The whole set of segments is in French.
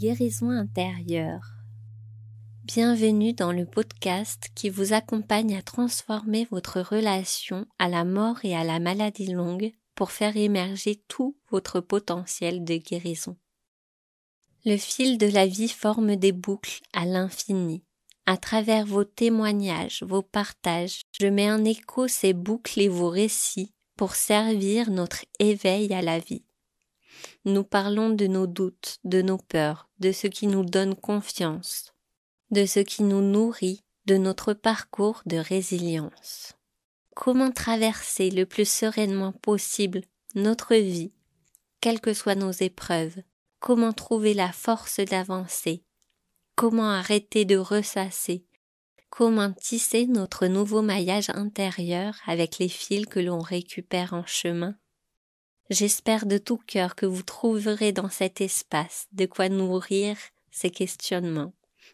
Guérison intérieure. Bienvenue dans le podcast qui vous accompagne à transformer votre relation à la mort et à la maladie longue pour faire émerger tout votre potentiel de guérison. Le fil de la vie forme des boucles à l'infini. À travers vos témoignages, vos partages, je mets en écho ces boucles et vos récits pour servir notre éveil à la vie. Nous parlons de nos doutes, de nos peurs, de ce qui nous donne confiance, de ce qui nous nourrit, de notre parcours de résilience. Comment traverser le plus sereinement possible notre vie, quelles que soient nos épreuves, comment trouver la force d'avancer, comment arrêter de ressasser, comment tisser notre nouveau maillage intérieur avec les fils que l'on récupère en chemin? J'espère de tout cœur que vous trouverez dans cet espace de quoi nourrir ces questionnements,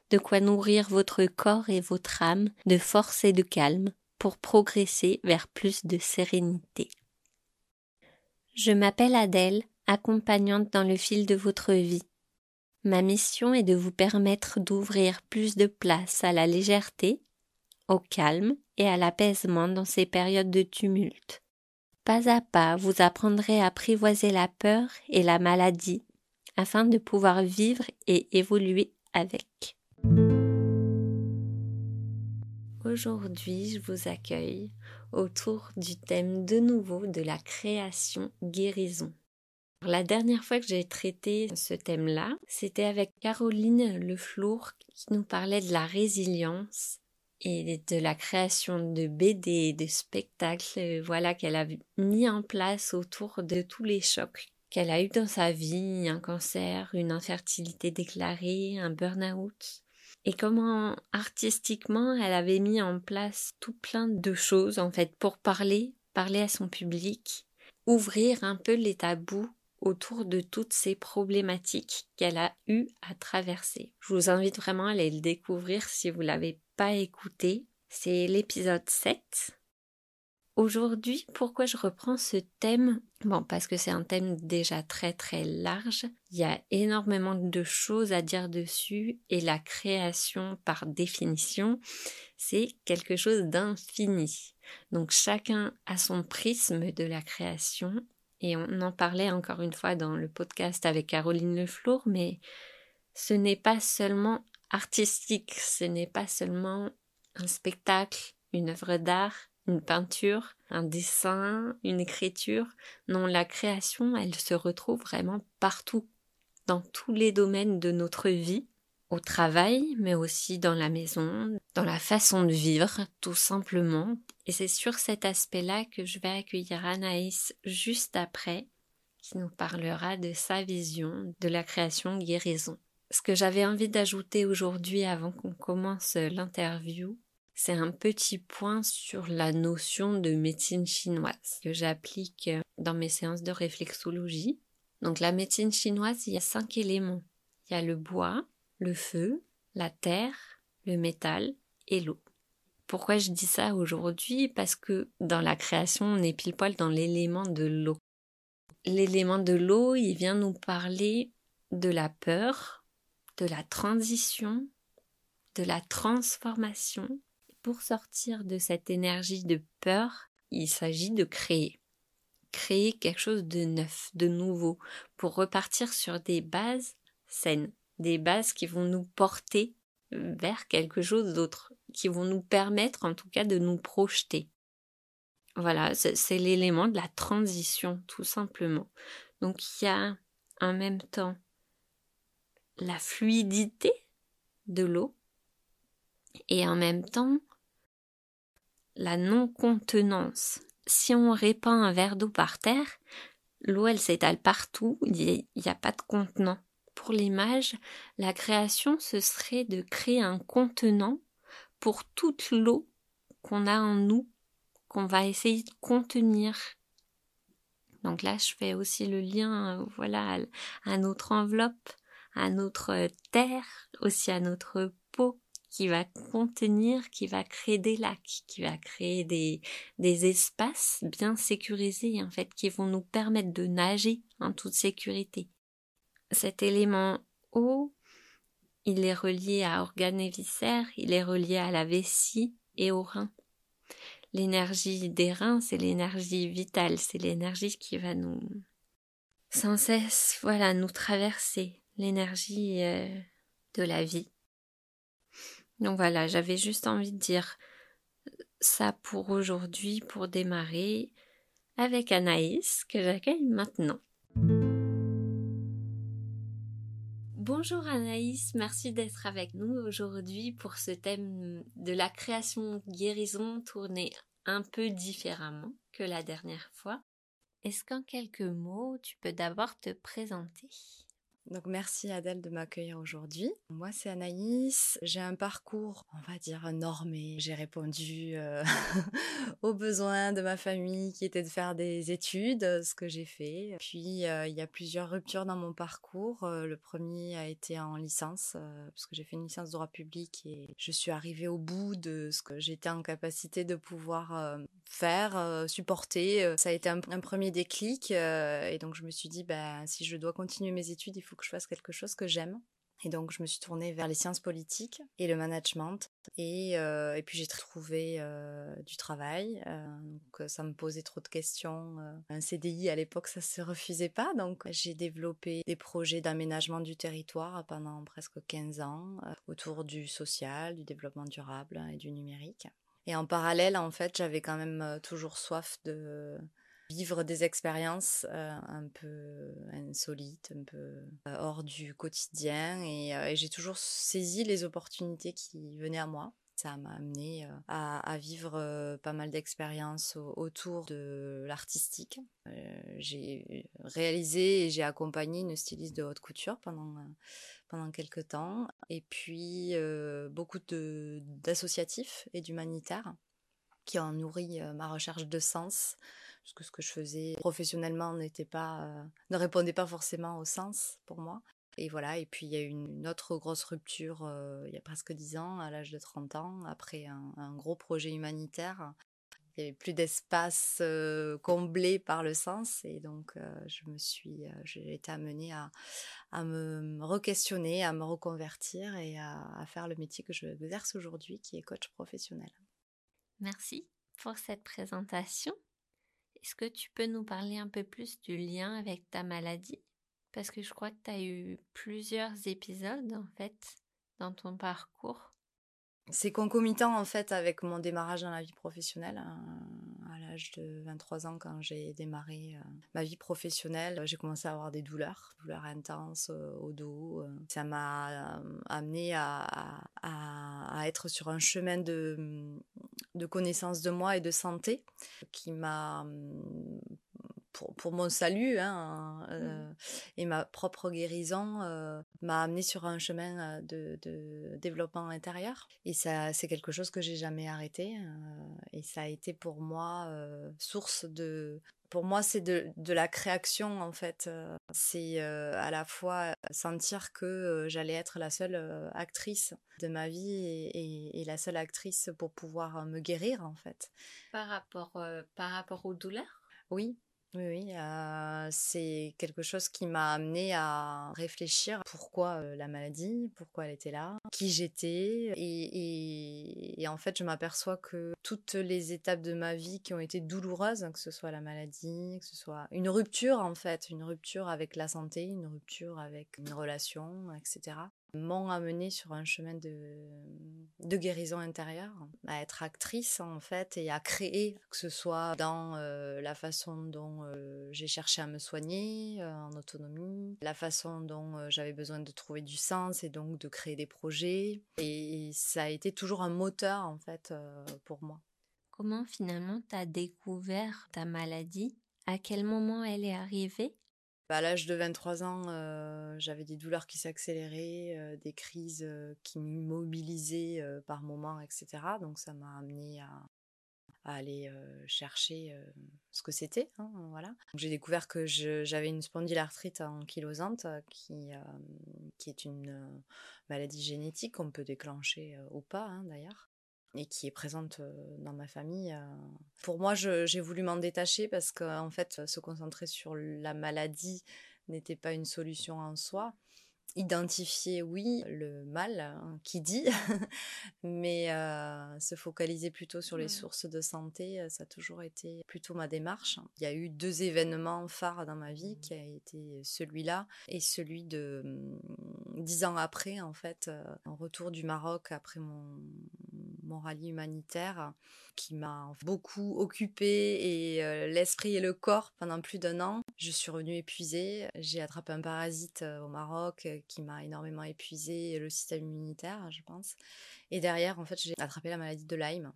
de quoi nourrir votre corps et votre âme de force et de calme pour progresser vers plus de sérénité. Je m'appelle Adèle, accompagnante dans le fil de votre vie. Ma mission est de vous permettre d'ouvrir plus de place à la légèreté, au calme et à l'apaisement dans ces périodes de tumulte pas à pas, vous apprendrez à apprivoiser la peur et la maladie afin de pouvoir vivre et évoluer avec. Aujourd'hui, je vous accueille autour du thème de nouveau de la création guérison. La dernière fois que j'ai traité ce thème-là, c'était avec Caroline Leflour qui nous parlait de la résilience et de la création de BD, de spectacles, euh, voilà, qu'elle a mis en place autour de tous les chocs qu'elle a eu dans sa vie, un cancer, une infertilité déclarée, un burn-out, et comment artistiquement elle avait mis en place tout plein de choses en fait pour parler, parler à son public, ouvrir un peu les tabous autour de toutes ces problématiques qu'elle a eu à traverser. Je vous invite vraiment à aller le découvrir si vous l'avez pas écouté. C'est l'épisode 7. Aujourd'hui, pourquoi je reprends ce thème? Bon, parce que c'est un thème déjà très très large. Il y a énormément de choses à dire dessus et la création, par définition, c'est quelque chose d'infini. Donc chacun a son prisme de la création et on en parlait encore une fois dans le podcast avec Caroline Leflour, mais ce n'est pas seulement artistique, ce n'est pas seulement un spectacle, une œuvre d'art, une peinture, un dessin, une écriture. Non, la création, elle se retrouve vraiment partout, dans tous les domaines de notre vie, au travail, mais aussi dans la maison, dans la façon de vivre, tout simplement. Et c'est sur cet aspect-là que je vais accueillir Anaïs juste après, qui nous parlera de sa vision de la création guérison. Ce que j'avais envie d'ajouter aujourd'hui avant qu'on commence l'interview, c'est un petit point sur la notion de médecine chinoise que j'applique dans mes séances de réflexologie. Donc la médecine chinoise, il y a cinq éléments. Il y a le bois, le feu, la terre, le métal et l'eau. Pourquoi je dis ça aujourd'hui? Parce que dans la création, on est pile poil dans l'élément de l'eau. L'élément de l'eau, il vient nous parler de la peur, de la transition, de la transformation. Pour sortir de cette énergie de peur, il s'agit de créer. Créer quelque chose de neuf, de nouveau, pour repartir sur des bases saines, des bases qui vont nous porter vers quelque chose d'autre, qui vont nous permettre en tout cas de nous projeter. Voilà, c'est l'élément de la transition, tout simplement. Donc il y a en même temps la fluidité de l'eau et en même temps la non-contenance. Si on répand un verre d'eau par terre, l'eau elle s'étale partout, il n'y a, pas de contenant. Pour l'image, la création ce serait de créer un contenant pour toute l'eau qu'on a en nous, qu'on va essayer de contenir. Donc là, je fais aussi le lien, voilà, à notre enveloppe à notre terre, aussi à notre peau, qui va contenir, qui va créer des lacs, qui va créer des, des espaces bien sécurisés, en fait, qui vont nous permettre de nager en toute sécurité. Cet élément eau, il est relié à organes et viscères, il est relié à la vessie et aux reins. L'énergie des reins, c'est l'énergie vitale, c'est l'énergie qui va nous sans cesse, voilà, nous traverser, l'énergie euh, de la vie. Donc voilà, j'avais juste envie de dire ça pour aujourd'hui, pour démarrer avec Anaïs que j'accueille maintenant. Bonjour Anaïs, merci d'être avec nous aujourd'hui pour ce thème de la création guérison tourné un peu différemment que la dernière fois. Est-ce qu'en quelques mots, tu peux d'abord te présenter? Donc merci Adèle de m'accueillir aujourd'hui. Moi c'est Anaïs, j'ai un parcours on va dire normé. J'ai répondu euh, aux besoins de ma famille qui était de faire des études, ce que j'ai fait. Puis euh, il y a plusieurs ruptures dans mon parcours. Euh, le premier a été en licence parce que j'ai fait une licence de droit public et je suis arrivée au bout de ce que j'étais en capacité de pouvoir faire, supporter. Ça a été un, un premier déclic et donc je me suis dit ben si je dois continuer mes études, il faut que je fasse quelque chose que j'aime. Et donc, je me suis tournée vers les sciences politiques et le management. Et, euh, et puis, j'ai trouvé euh, du travail. Euh, donc, ça me posait trop de questions. un CDI, à l'époque, ça se refusait pas. Donc, j'ai développé des projets d'aménagement du territoire pendant presque 15 ans autour du social, du développement durable et du numérique. Et en parallèle, en fait, j'avais quand même toujours soif de vivre des expériences un peu insolites, un peu hors du quotidien. Et, j'ai toujours saisi les opportunités qui venaient à moi. Ça m'a amené à, à, vivre pas mal d'expériences autour de l'artistique. j'ai réalisé et j'ai accompagné une styliste de haute couture pendant pendant quelques temps, et puis beaucoup d'associatifs et d'humanitaires qui ont nourri ma recherche de sens, parce que ce que je faisais professionnellement n'était pas, euh, ne répondait pas forcément au sens pour moi. Et voilà, et puis il y a eu une autre grosse rupture euh, il y a presque dix ans, à l'âge de 30 ans, après un, gros projet humanitaire. Il n'y avait plus d'espace euh, comblé par le sens, et donc je me suis, j'ai été amenée à, à me re-questionner, à me reconvertir et à, à faire le métier que je exerce aujourd'hui, qui est coach professionnel. Merci pour cette présentation. Est-ce que tu peux nous parler un peu plus du lien avec ta maladie? Parce que je crois que tu as eu plusieurs épisodes en fait dans ton parcours. C'est concomitant en fait avec mon démarrage dans la vie professionnelle. Hein. À l'âge de 23 ans, quand j'ai démarré euh, ma vie professionnelle, j'ai commencé à avoir des douleurs, douleurs intenses euh, au dos. Euh. Ça m'a amené à, à, être sur un chemin de, de connaissance de moi et de santé qui m'a pour, mon salut hein, euh, mmh. et ma propre guérison euh, m'a amené sur un chemin euh, de, développement intérieur. Et ça, c'est quelque chose que j'ai jamais arrêté. et ça a été pour moi source de. Pour moi, c'est de, la création en fait. C'est à la fois sentir que j'allais être la seule actrice de ma vie et, et, la seule actrice pour pouvoir me guérir en fait. Par rapport, par rapport aux douleurs oui, oui, c'est quelque chose qui m'a amené à réfléchir pourquoi la maladie, pourquoi elle était là, qui j'étais. Et, en fait, je m'aperçois que toutes les étapes de ma vie qui ont été douloureuses, hein, que ce soit la maladie, que ce soit une rupture en fait, une rupture avec la santé, une rupture avec une relation, etc m'ont amené sur un chemin de, de guérison intérieure, à être actrice en fait et à créer, que ce soit dans euh, la façon dont euh, j'ai cherché à me soigner euh, en autonomie, la façon dont j'avais besoin de trouver du sens et donc de créer des projets. Et, ça a été toujours un moteur en fait pour moi. Comment finalement tu as découvert ta maladie? À quel moment elle est arrivée? À l'âge de 23 ans, euh, j'avais des douleurs qui s'accéléraient, euh, des crises euh, qui m'immobilisaient par moments, etc. Donc ça m'a amené à, aller chercher ce que c'était. Hein, voilà. J'ai découvert que j'avais une spondylarthrite ankylosante qui, qui est une maladie génétique qu'on peut déclencher ou pas hein, d'ailleurs et qui est présente dans ma famille. Pour moi, j'ai voulu m'en détacher parce qu'en fait, se concentrer sur la maladie n'était pas une solution en soi. Identifier, oui, le mal hein, qui dit, mais se focaliser plutôt sur les sources de santé, ça a toujours été plutôt ma démarche. Il y a eu deux événements phares dans ma vie, qui a été celui-là et celui de mmh, dix ans après, en fait, en retour du Maroc après mon, mon rallye humanitaire, qui m'a beaucoup occupée et l'esprit et le corps pendant plus d'un an. Je suis revenue épuisée. J'ai attrapé un parasite au Maroc qui m'a énormément épuisé le système immunitaire, je pense. Et derrière, en fait, j'ai attrapé la maladie de Lyme.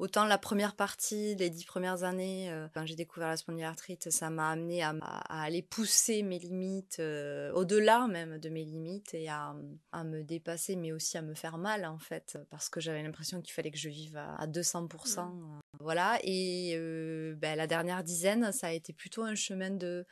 Autant la première partie, les dix premières années, euh, quand j'ai découvert la spondylarthrite, ça m'a amené à, aller pousser mes limites, euh, au-delà même de mes limites, et à, me dépasser, mais aussi à me faire mal, en fait, parce que j'avais l'impression qu'il fallait que je vive à, 200%. Euh, voilà, et ben, la dernière dizaine, ça a été plutôt un chemin de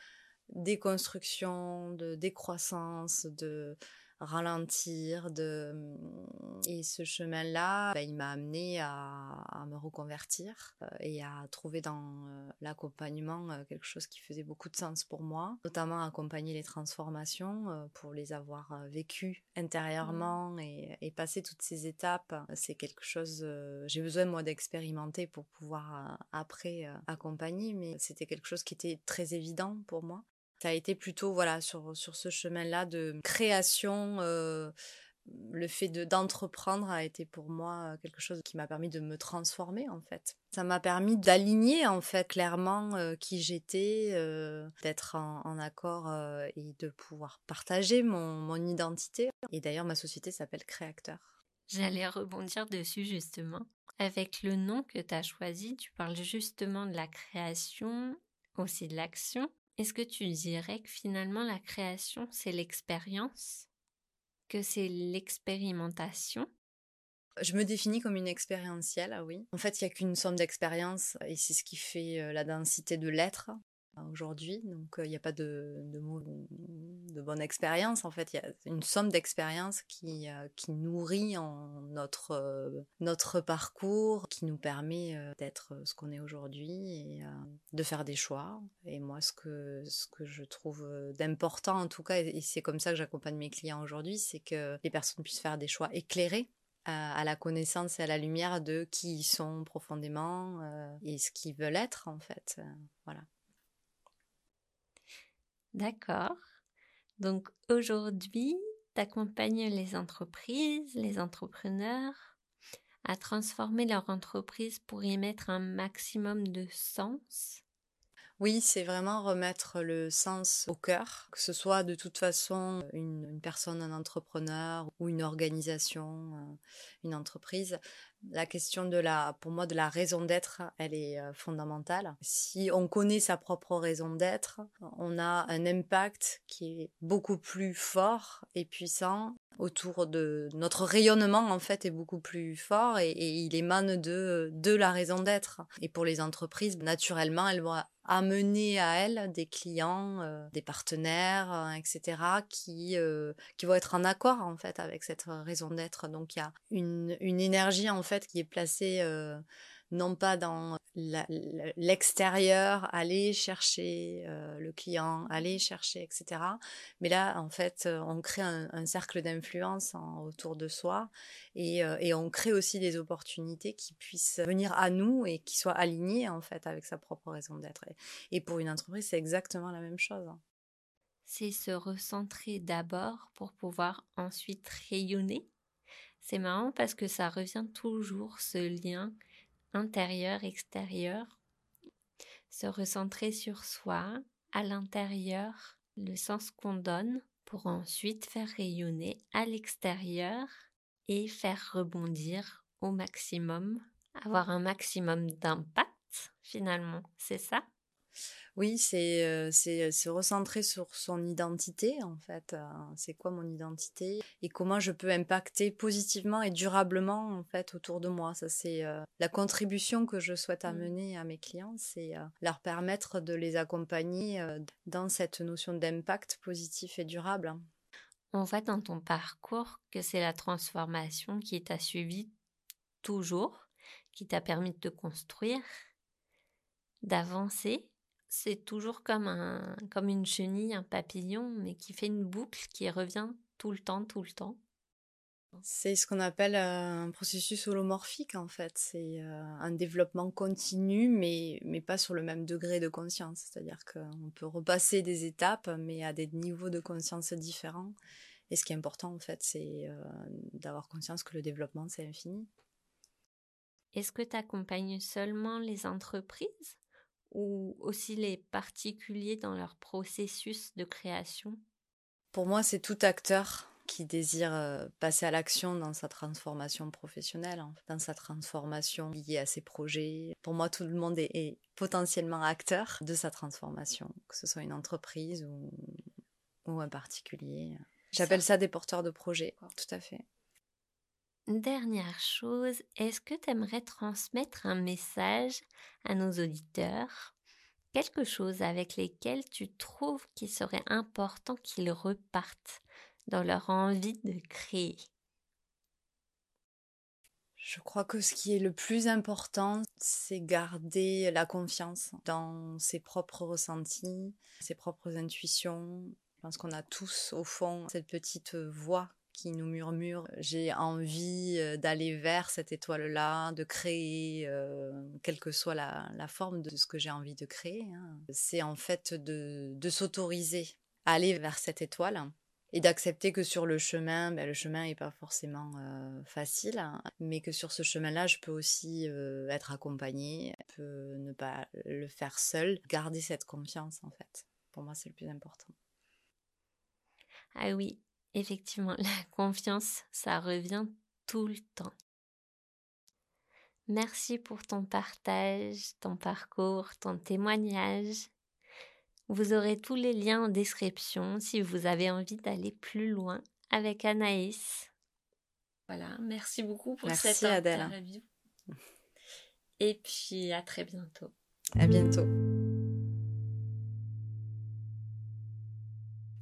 déconstruction, de décroissance, de ralentir. De... Mmh, et ce chemin-là, bah, il m'a amené à, me reconvertir euh, et à trouver dans euh, l'accompagnement euh, quelque chose qui faisait beaucoup de sens pour moi, notamment accompagner les transformations pour les avoir vécues intérieurement mmh. et, et, passer toutes ces étapes. C'est quelque chose, j'ai besoin moi d'expérimenter pour pouvoir après accompagner, mais c'était quelque chose qui était très évident pour moi ça a été plutôt voilà sur, sur ce chemin-là de création. Euh, le fait de d'entreprendre a été pour moi quelque chose qui m'a permis de me transformer en fait. Ça m'a permis d'aligner en fait clairement euh, qui j'étais, euh, d'être en, accord et de pouvoir partager mon, mon identité. Et d'ailleurs ma société s'appelle Créacteur. J'allais rebondir dessus justement. Avec le nom que tu as choisi, tu parles justement de la création, aussi de l'action. Est-ce que tu dirais que finalement la création, c'est l'expérience? Que c'est l'expérimentation? Je me définis comme une expérientielle, ah oui. En fait, il n'y a qu'une somme d'expérience et c'est ce qui fait euh, la densité de l'être aujourd'hui. Donc, il n'y a pas de, de, de bonne expérience. En fait, il y a une somme d'expériences qui, qui nourrit notre, notre parcours, qui nous permet d'être ce qu'on est aujourd'hui et de faire des choix. Et moi, ce que, ce que je trouve d'important, en tout cas, et c'est comme ça que j'accompagne mes clients aujourd'hui, c'est que les personnes puissent faire des choix éclairés à la connaissance et à la lumière de qui ils sont profondément et ce qu'ils veulent être en fait. voilà. D'accord. Donc aujourd'hui, tu accompagnes les entreprises, les entrepreneurs à transformer leur entreprise pour y mettre un maximum de sens? Oui, c'est vraiment remettre le sens au cœur, que ce soit de toute façon une, personne, un entrepreneur ou une organisation, euh, une entreprise la question de la, pour moi, de la raison d'être, elle est euh, fondamentale. Si on connaît sa propre raison d'être, on a un impact qui est beaucoup plus fort et puissant autour de notre rayonnement en fait est beaucoup plus fort et, il émane de, de la raison d'être. Et pour les entreprises, naturellement, elles vont amener à elles des clients, euh, des partenaires, euh, etc., qui, euh, qui vont être en accord en fait avec cette raison d'être. Donc il y a une, une énergie en fait qui est placée non pas dans l'extérieur, aller chercher euh, le client, aller chercher, etc. Mais là, en fait, euh, on crée un, cercle d'influence autour de soi euh, et, on crée aussi des opportunités qui puissent venir à nous et qui soient alignées, en fait, avec sa propre raison d'être. Et pour une entreprise, c'est exactement la même chose. Hein. C'est se recentrer d'abord pour pouvoir ensuite rayonner. C'est marrant parce que ça revient toujours ce lien intérieur, extérieur, se recentrer sur soi, à l'intérieur, le sens qu'on donne pour ensuite faire rayonner à l'extérieur et faire rebondir au maximum, avoir un maximum d'impact finalement, c'est ça? Oui, c'est euh, c'est se recentrer sur son identité en fait. Euh, c'est quoi mon identité et comment je peux impacter positivement et durablement en fait autour de moi. Ça c'est euh, la contribution que je souhaite mmh. amener à mes clients, c'est leur permettre de les accompagner dans cette notion d'impact positif et durable. On voit dans ton parcours que c'est la transformation qui t'a suivi toujours, qui t'a permis de te construire, d'avancer c'est toujours comme, un, comme une chenille, un papillon, mais qui fait une boucle qui revient tout le temps, tout le temps. C'est ce qu'on appelle euh, un processus holomorphique en fait. C'est euh, un développement continu, mais, mais pas sur le même degré de conscience. C'est-à-dire qu'on peut repasser des étapes, mais à des niveaux de conscience différents. Et ce qui est important en fait, c'est euh, d'avoir conscience que le développement, c'est infini. Est-ce que tu accompagnes seulement les entreprises? Ou aussi les particuliers dans leur processus de création? Pour moi, c'est tout acteur qui désire euh, passer à l'action dans sa transformation professionnelle, hein, dans sa transformation liée à ses projets. Pour moi, tout le monde est, potentiellement acteur de sa transformation, que ce soit une entreprise ou, ou un particulier. J'appelle ça. ça des porteurs de projets, tout à fait. Dernière chose, est-ce que tu aimerais transmettre un message à nos auditeurs? Quelque chose avec lesquels tu trouves qu'il serait important qu'ils repartent dans leur envie de créer? Je crois que ce qui est le plus important, c'est garder la confiance dans ses propres ressentis, ses propres intuitions. Je pense qu'on a tous, au fond, cette petite voix qui nous murmure j'ai envie euh, d'aller vers cette étoile-là, de créer, euh, quelle que soit la, forme de ce que j'ai envie de créer. Hein. C'est en fait de, s'autoriser à aller vers cette étoile et d'accepter que sur le chemin, ben, le chemin n'est pas forcément euh, facile, hein, mais que sur ce chemin-là, je peux aussi être accompagnée, je ne pas le faire seule, garder cette confiance en fait. Pour moi, c'est le plus important. Ah oui, Effectivement, la confiance, ça revient tout le temps. Merci pour ton partage, ton parcours, ton témoignage. Vous aurez tous les liens en description si vous avez envie d'aller plus loin avec Anaïs. Voilà, merci beaucoup pour cette interview. Et puis à très bientôt. À bientôt.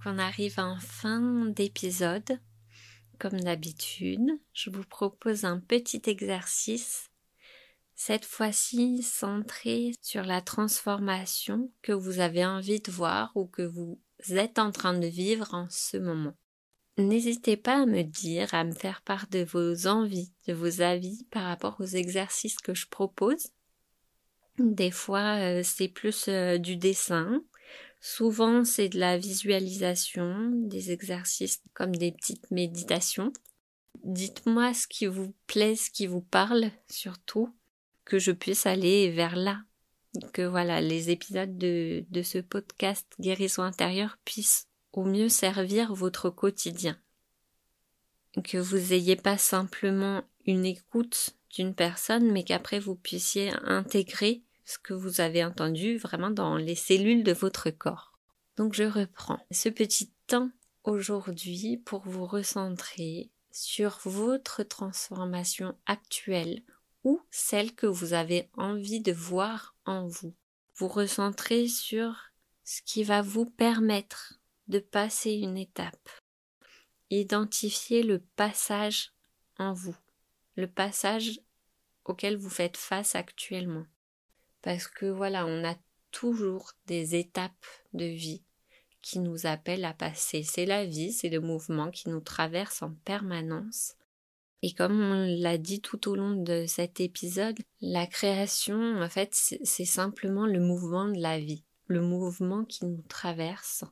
On arrive en fin d'épisode. Comme d'habitude, je vous propose un petit exercice, cette fois-ci centré sur la transformation que vous avez envie de voir ou que vous êtes en train de vivre en ce moment. N'hésitez pas à me dire, à me faire part de vos envies, de vos avis par rapport aux exercices que je propose. Des fois, euh, c'est plus euh, du dessin, Souvent, c'est de la visualisation, des exercices comme des petites méditations. Dites-moi ce qui vous plaît, ce qui vous parle, surtout, que je puisse aller vers là. Que voilà, les épisodes de, ce podcast Guérison intérieure puissent au mieux servir votre quotidien. Que vous ayez pas simplement une écoute d'une personne, mais qu'après vous puissiez intégrer ce que vous avez entendu vraiment dans les cellules de votre corps. Donc je reprends ce petit temps aujourd'hui pour vous recentrer sur votre transformation actuelle ou celle que vous avez envie de voir en vous. Vous recentrer sur ce qui va vous permettre de passer une étape. Identifier le passage en vous, le passage auquel vous faites face actuellement parce que voilà, on a toujours des étapes de vie qui nous appellent à passer. C'est la vie, c'est le mouvement qui nous traverse en permanence. Et comme on l'a dit tout au long de cet épisode, la création, en fait, c'est simplement le mouvement de la vie, le mouvement qui nous traverse,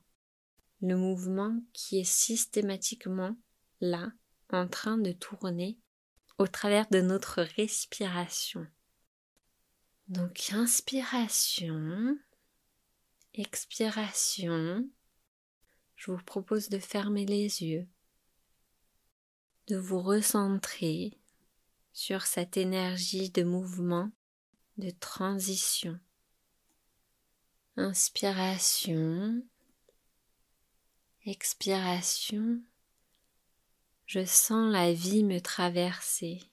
le mouvement qui est systématiquement là, en train de tourner au travers de notre respiration. Donc inspiration, expiration. Je vous propose de fermer les yeux, de vous recentrer sur cette énergie de mouvement, de transition. Inspiration, expiration. Je sens la vie me traverser.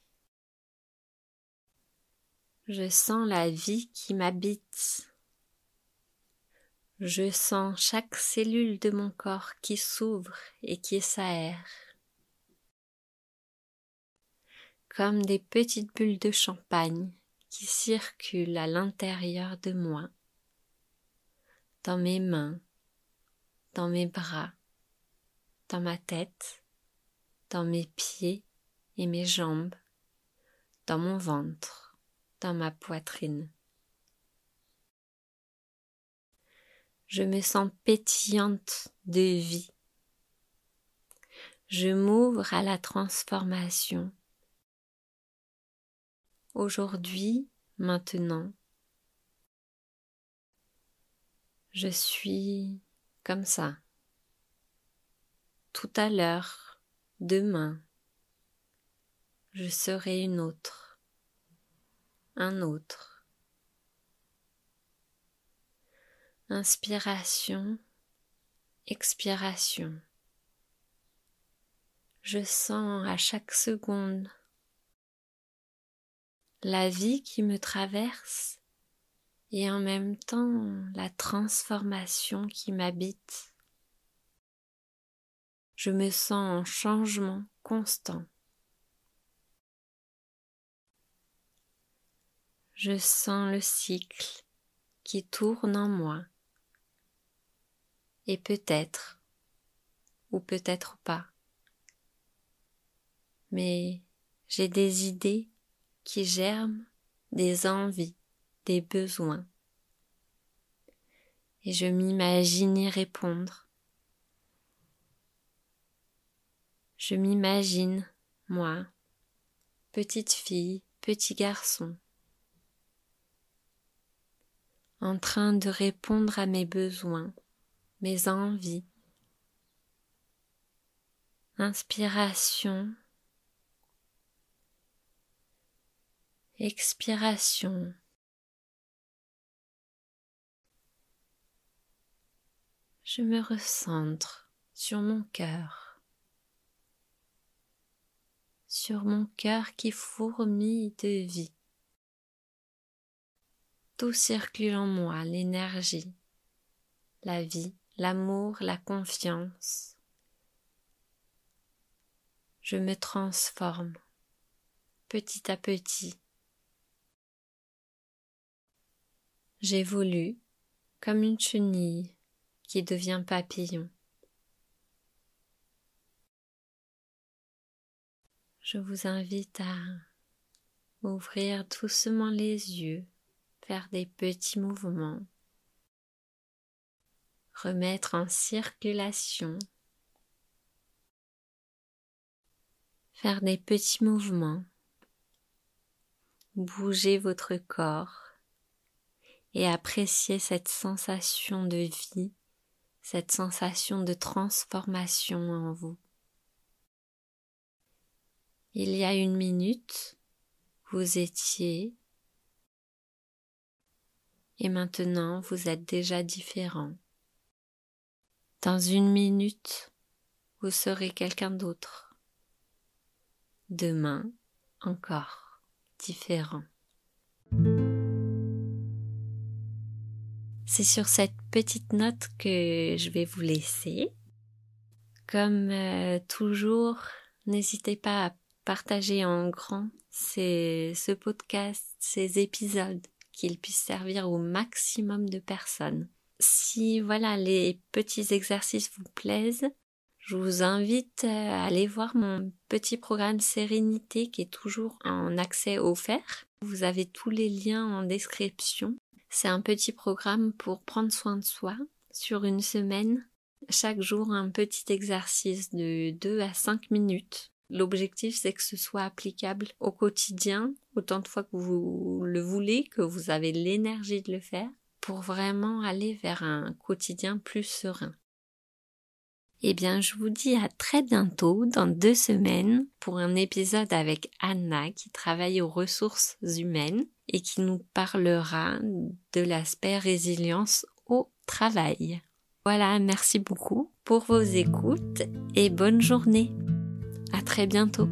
Je sens la vie qui m'habite. Je sens chaque cellule de mon corps qui s'ouvre et qui s'aère. Comme des petites bulles de champagne qui circulent à l'intérieur de moi. dans mes mains, dans mes bras, dans ma tête, dans mes pieds et mes jambes, dans mon ventre, ma poitrine. Je me sens pétillante de vie. Je m'ouvre à la transformation. Aujourd'hui, maintenant, je suis comme ça. Tout à l'heure, demain, je serai une autre, un autre. Inspiration, expiration. Je sens à chaque seconde la vie qui me traverse et en même temps la transformation qui m'habite. Je me sens en changement constant. Je sens le cycle qui tourne en moi. Et peut-être, ou peut-être pas, mais j'ai des idées qui germent, des envies, des besoins. Et je m'imagine y répondre. Je m'imagine, moi, petite fille, petit garçon, en train de répondre à mes besoins, mes envies. Inspiration, expiration. je me recentre sur mon cœur, sur mon cœur qui fourmille de vie. Tout circule en moi, l'énergie, la vie, l'amour, la confiance. Je me transforme petit à petit. J'évolue comme une chenille qui devient papillon. Je vous invite à ouvrir doucement les yeux, faire des petits mouvements, remettre en circulation, faire des petits mouvements, bouger votre corps et apprécier cette sensation de vie cette sensation de transformation en vous. Il y a une minute, vous étiez et maintenant vous êtes déjà différent. Dans une minute, vous serez quelqu'un d'autre. Demain, encore différent. C'est sur cette petite note que je vais vous laisser. Comme euh, toujours, n'hésitez pas à partager en grand ce podcast, ces épisodes, qu'ils puissent servir au maximum de personnes. Si voilà les petits exercices vous plaisent, je vous invite à aller voir mon petit programme Sérénité qui est toujours en accès offert. Vous avez tous les liens en description. C'est un petit programme pour prendre soin de soi sur une semaine. Chaque jour, un petit exercice de 2 à 5 minutes. L'objectif, c'est que ce soit applicable au quotidien, autant de fois que vous le voulez, que vous avez l'énergie de le faire, pour vraiment aller vers un quotidien plus serein. Eh bien, je vous dis à très bientôt, dans deux semaines, pour un épisode avec Anna qui travaille aux ressources humaines et qui nous parlera de l'aspect résilience au travail. Voilà, merci beaucoup pour vos écoutes et bonne journée. À très bientôt.